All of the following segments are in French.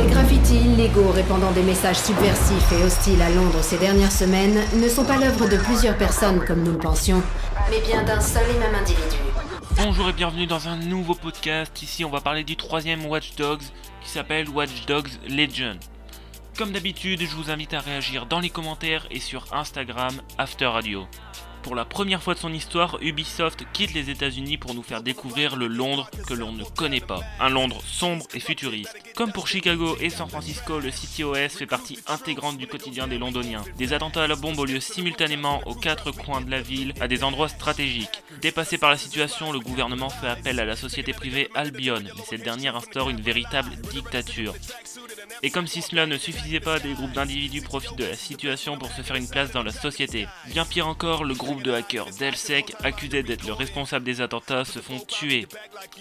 Les graffitis illégaux répandant des messages subversifs et hostiles à Londres ces dernières semaines ne sont pas l'œuvre de plusieurs personnes comme nous le pensions, mais bien d'un seul et même individu. Bonjour et bienvenue dans un nouveau podcast. Ici, on va parler du troisième Watch Dogs qui s'appelle Watch Dogs Legion. Comme d'habitude, je vous invite à réagir dans les commentaires et sur Instagram After Radio. Pour la première fois de son histoire, Ubisoft quitte les États-Unis pour nous faire découvrir le Londres que l'on ne connaît pas. Un Londres sombre et futuriste. Comme pour Chicago et San Francisco, le CTOS fait partie intégrante du quotidien des Londoniens. Des attentats à la bombe ont lieu simultanément aux quatre coins de la ville, à des endroits stratégiques. Dépassé par la situation, le gouvernement fait appel à la société privée Albion, mais cette dernière instaure une véritable dictature. Et comme si cela ne suffisait pas, des groupes d'individus profitent de la situation pour se faire une place dans la société. Bien pire encore, le groupe de hackers Delsec, accusé d'être le responsable des attentats, se font tuer.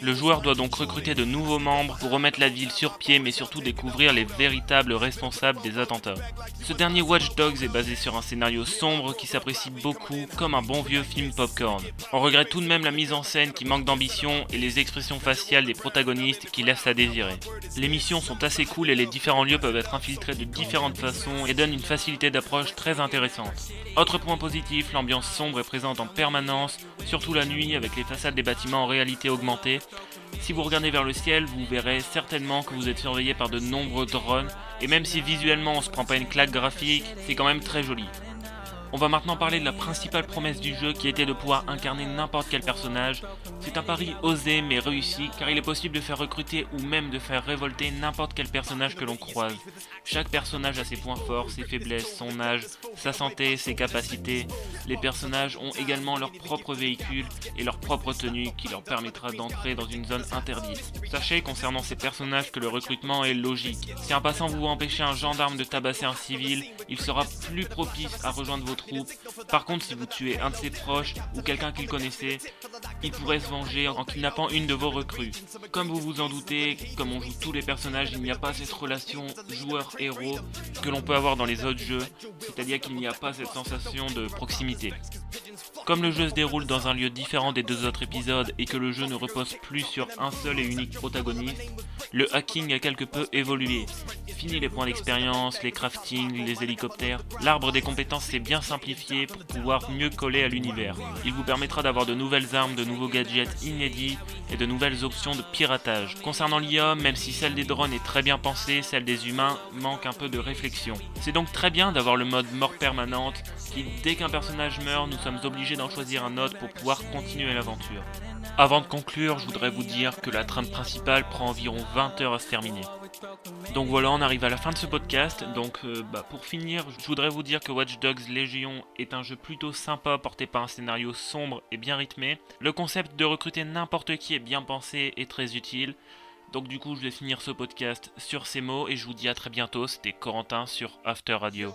Le joueur doit donc recruter de nouveaux membres pour remettre la ville sur pied, mais surtout découvrir les véritables responsables des attentats. Ce dernier Watch Dogs est basé sur un scénario sombre qui s'apprécie beaucoup comme un bon vieux film popcorn. On regrette tout de même la mise en scène qui manque d'ambition et les expressions faciales des protagonistes qui laissent à désirer. Les missions sont assez cool et les différents lieux peuvent être infiltrés de différentes façons et donnent une facilité d'approche très intéressante. Autre point positif, l'ambiance sombre est présente en permanence, surtout la nuit avec les façades des bâtiments en réalité augmentée. Si vous regardez vers le ciel, vous verrez certainement que vous êtes surveillé par de nombreux drones, et même si visuellement on se prend pas une claque graphique, c'est quand même très joli. On va maintenant parler de la principale promesse du jeu qui était de pouvoir incarner n'importe quel personnage. C'est un pari osé mais réussi car il est possible de faire recruter ou même de faire révolter n'importe quel personnage que l'on croise. Chaque personnage a ses points forts, ses faiblesses, son âge, sa santé, ses capacités. Les personnages ont également leur propre véhicule et leur propre tenue qui leur permettra d'entrer dans une zone interdite. Sachez concernant ces personnages que le recrutement est logique. Si un passant vous empêcher un gendarme de tabasser un civil, il sera plus propice à rejoindre votre par contre, si vous tuez un de ses proches ou quelqu'un qu'il connaissait, il pourrait se venger en kidnappant une de vos recrues. Comme vous vous en doutez, comme on joue tous les personnages, il n'y a pas cette relation joueur-héros que l'on peut avoir dans les autres jeux, c'est-à-dire qu'il n'y a pas cette sensation de proximité. Comme le jeu se déroule dans un lieu différent des deux autres épisodes et que le jeu ne repose plus sur un seul et unique protagoniste, le hacking a quelque peu évolué. Fini les points d'expérience, les craftings, les hélicoptères. L'arbre des compétences s'est bien simplifié pour pouvoir mieux coller à l'univers. Il vous permettra d'avoir de nouvelles armes, de nouveaux gadgets inédits et de nouvelles options de piratage. Concernant l'IA, même si celle des drones est très bien pensée, celle des humains manque un peu de réflexion. C'est donc très bien d'avoir le mode mort permanente qui, dès qu'un personnage meurt, nous sommes obligés d'en choisir un autre pour pouvoir continuer l'aventure. Avant de conclure, je voudrais vous dire que la trame principale prend environ 20 heures à se terminer. Donc voilà, on arrive à la fin de ce podcast. Donc euh, bah, pour finir, je voudrais vous dire que Watch Dogs Legion est un jeu plutôt sympa porté par un scénario sombre et bien rythmé. Le concept de recruter n'importe qui est bien pensé et très utile. Donc du coup, je vais finir ce podcast sur ces mots et je vous dis à très bientôt. C'était Corentin sur After Radio.